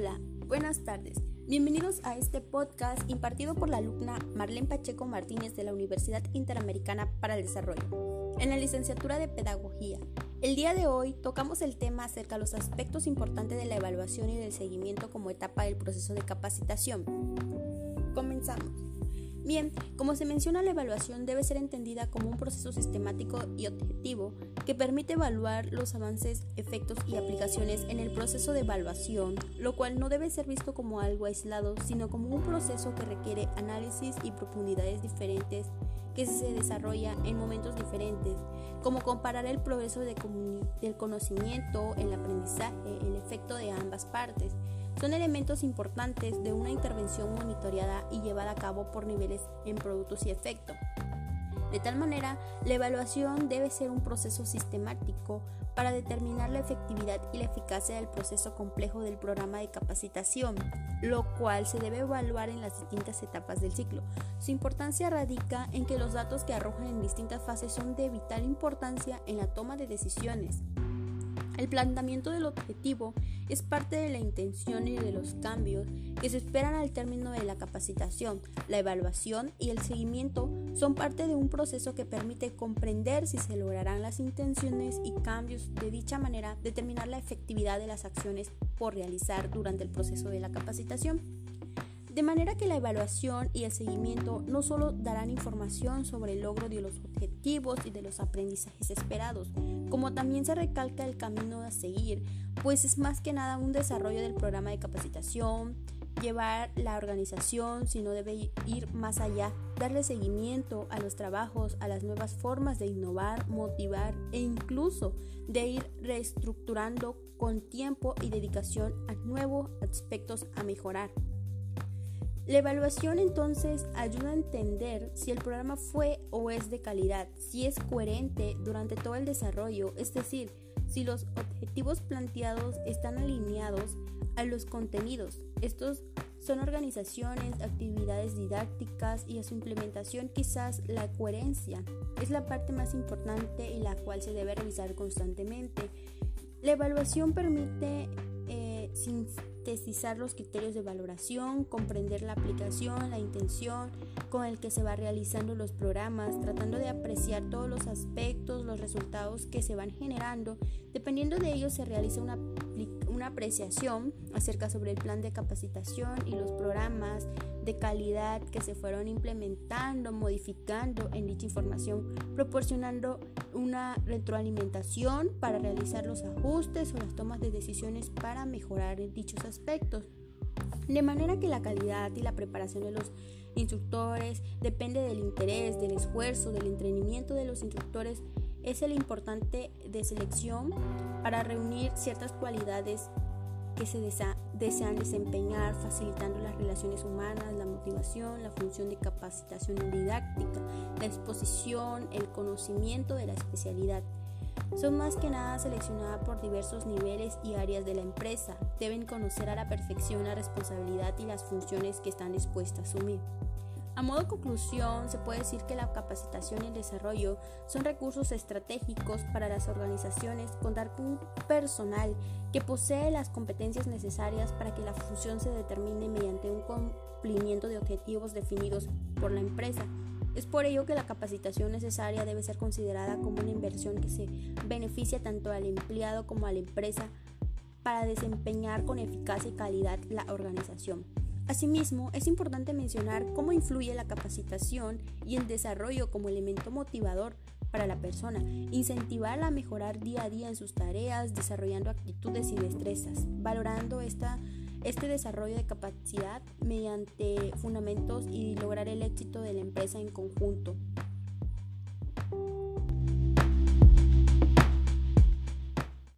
Hola, buenas tardes. Bienvenidos a este podcast impartido por la alumna Marlene Pacheco Martínez de la Universidad Interamericana para el Desarrollo, en la licenciatura de Pedagogía. El día de hoy tocamos el tema acerca de los aspectos importantes de la evaluación y del seguimiento como etapa del proceso de capacitación. Comenzamos. Bien, como se menciona, la evaluación debe ser entendida como un proceso sistemático y objetivo que permite evaluar los avances, efectos y aplicaciones en el proceso de evaluación, lo cual no debe ser visto como algo aislado, sino como un proceso que requiere análisis y profundidades diferentes que se desarrolla en momentos diferentes, como comparar el progreso del conocimiento, el aprendizaje, el efecto de ambas partes, son elementos importantes de una intervención monitoreada y llevada a cabo por niveles en productos y efecto. De tal manera, la evaluación debe ser un proceso sistemático para determinar la efectividad y la eficacia del proceso complejo del programa de capacitación, lo cual se debe evaluar en las distintas etapas del ciclo. Su importancia radica en que los datos que arrojan en distintas fases son de vital importancia en la toma de decisiones. El planteamiento del objetivo es parte de la intención y de los cambios que se esperan al término de la capacitación. La evaluación y el seguimiento son parte de un proceso que permite comprender si se lograrán las intenciones y cambios de dicha manera, determinar la efectividad de las acciones por realizar durante el proceso de la capacitación. De manera que la evaluación y el seguimiento no solo darán información sobre el logro de los objetivos y de los aprendizajes esperados, como también se recalca el camino a seguir, pues es más que nada un desarrollo del programa de capacitación, llevar la organización, sino debe ir más allá, darle seguimiento a los trabajos, a las nuevas formas de innovar, motivar e incluso de ir reestructurando con tiempo y dedicación a nuevos aspectos a mejorar. La evaluación entonces ayuda a entender si el programa fue o es de calidad, si es coherente durante todo el desarrollo, es decir, si los objetivos planteados están alineados a los contenidos. Estos son organizaciones, actividades didácticas y a su implementación quizás la coherencia es la parte más importante y la cual se debe revisar constantemente. La evaluación permite eh, sintetizar los criterios de valoración, comprender la aplicación, la intención con el que se va realizando los programas, tratando de apreciar todos los aspectos, los resultados que se van generando. Dependiendo de ello se realiza una, una apreciación acerca sobre el plan de capacitación y los programas de calidad que se fueron implementando, modificando en dicha información, proporcionando una retroalimentación para realizar los ajustes o las tomas de decisiones para mejorar dichos aspectos. De manera que la calidad y la preparación de los instructores depende del interés, del esfuerzo, del entrenamiento de los instructores. Es el importante de selección para reunir ciertas cualidades que se desean desempeñar, facilitando las relaciones humanas, la motivación, la función de capacitación didáctica, la exposición, el conocimiento de la especialidad. Son más que nada seleccionadas por diversos niveles y áreas de la empresa. Deben conocer a la perfección la responsabilidad y las funciones que están dispuestas a asumir. A modo de conclusión, se puede decir que la capacitación y el desarrollo son recursos estratégicos para las organizaciones contar con un personal que posee las competencias necesarias para que la función se determine mediante un cumplimiento de objetivos definidos por la empresa. Es por ello que la capacitación necesaria debe ser considerada como una inversión que se beneficia tanto al empleado como a la empresa para desempeñar con eficacia y calidad la organización. Asimismo, es importante mencionar cómo influye la capacitación y el desarrollo como elemento motivador para la persona, incentivarla a mejorar día a día en sus tareas, desarrollando actitudes y destrezas, valorando esta, este desarrollo de capacidad mediante fundamentos y lograr el éxito de la empresa en conjunto.